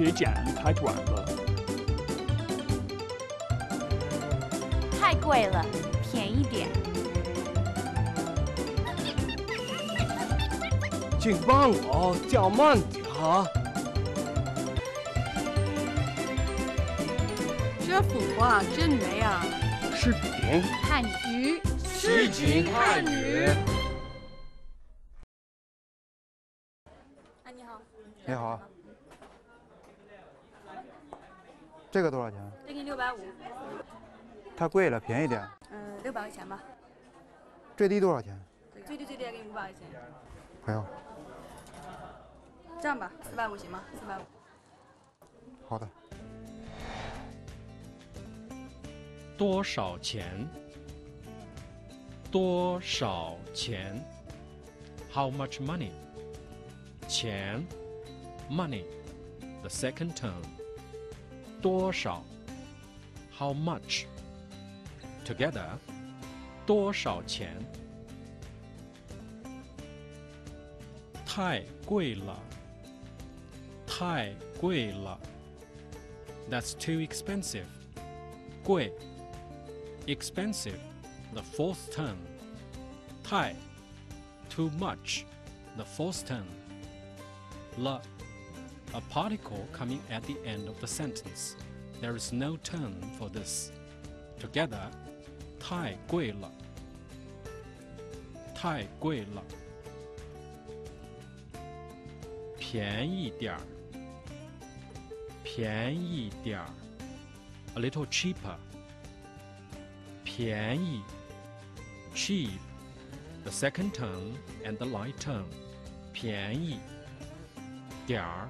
别剪，太短了。太贵了，便宜点。请帮我叫慢点啊！这幅画真美啊！视频汉语诗情汉语。哎，你好。你好。这个多少钱？这个六百五。太贵了，便宜点。嗯，六百块钱吧。最低多少钱？最低最低给你五百块钱。不要。这样吧，四百五行吗？四百五。好的。多少钱？多少钱？How much money？钱，money，the second term。多少？How much? Together，多少钱？太贵了，太贵了。That's too expensive. 贵，expensive, the fourth term. 太，too much, the fourth term. 了。 a particle coming at the end of the sentence. There is no term for this. Together, 太贵了，太贵了。便宜点儿，便宜点儿，a little cheaper。便宜，cheap, the second term and the light term. 便宜点儿。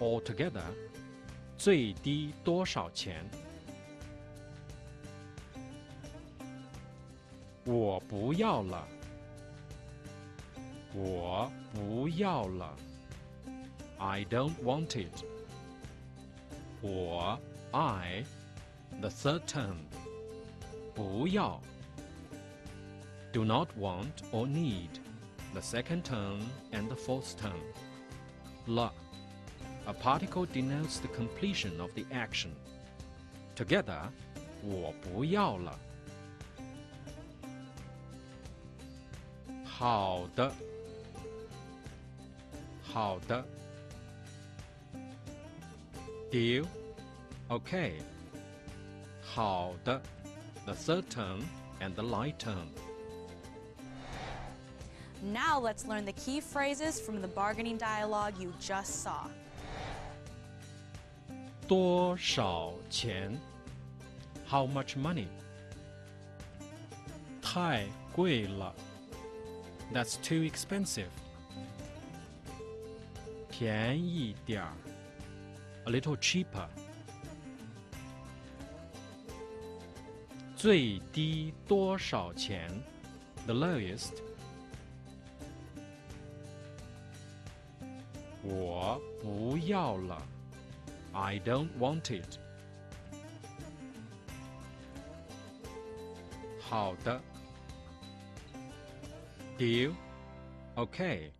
altogether 最低多少钱？我不要了，我不要了。I don't want it. 我 I the third term 不要 do not want or need the second term and the fourth term 了 a particle denotes the completion of the action. Together, 我不要了。好的，好的。Deal, okay. 好的, the third term and the light term. Now let's learn the key phrases from the bargaining dialogue you just saw. 多少钱？How much money？太贵了，That's too expensive。便宜点儿，A little cheaper。最低多少钱？The lowest。我不要了。 I don't want it. 好的。Deal? Okay.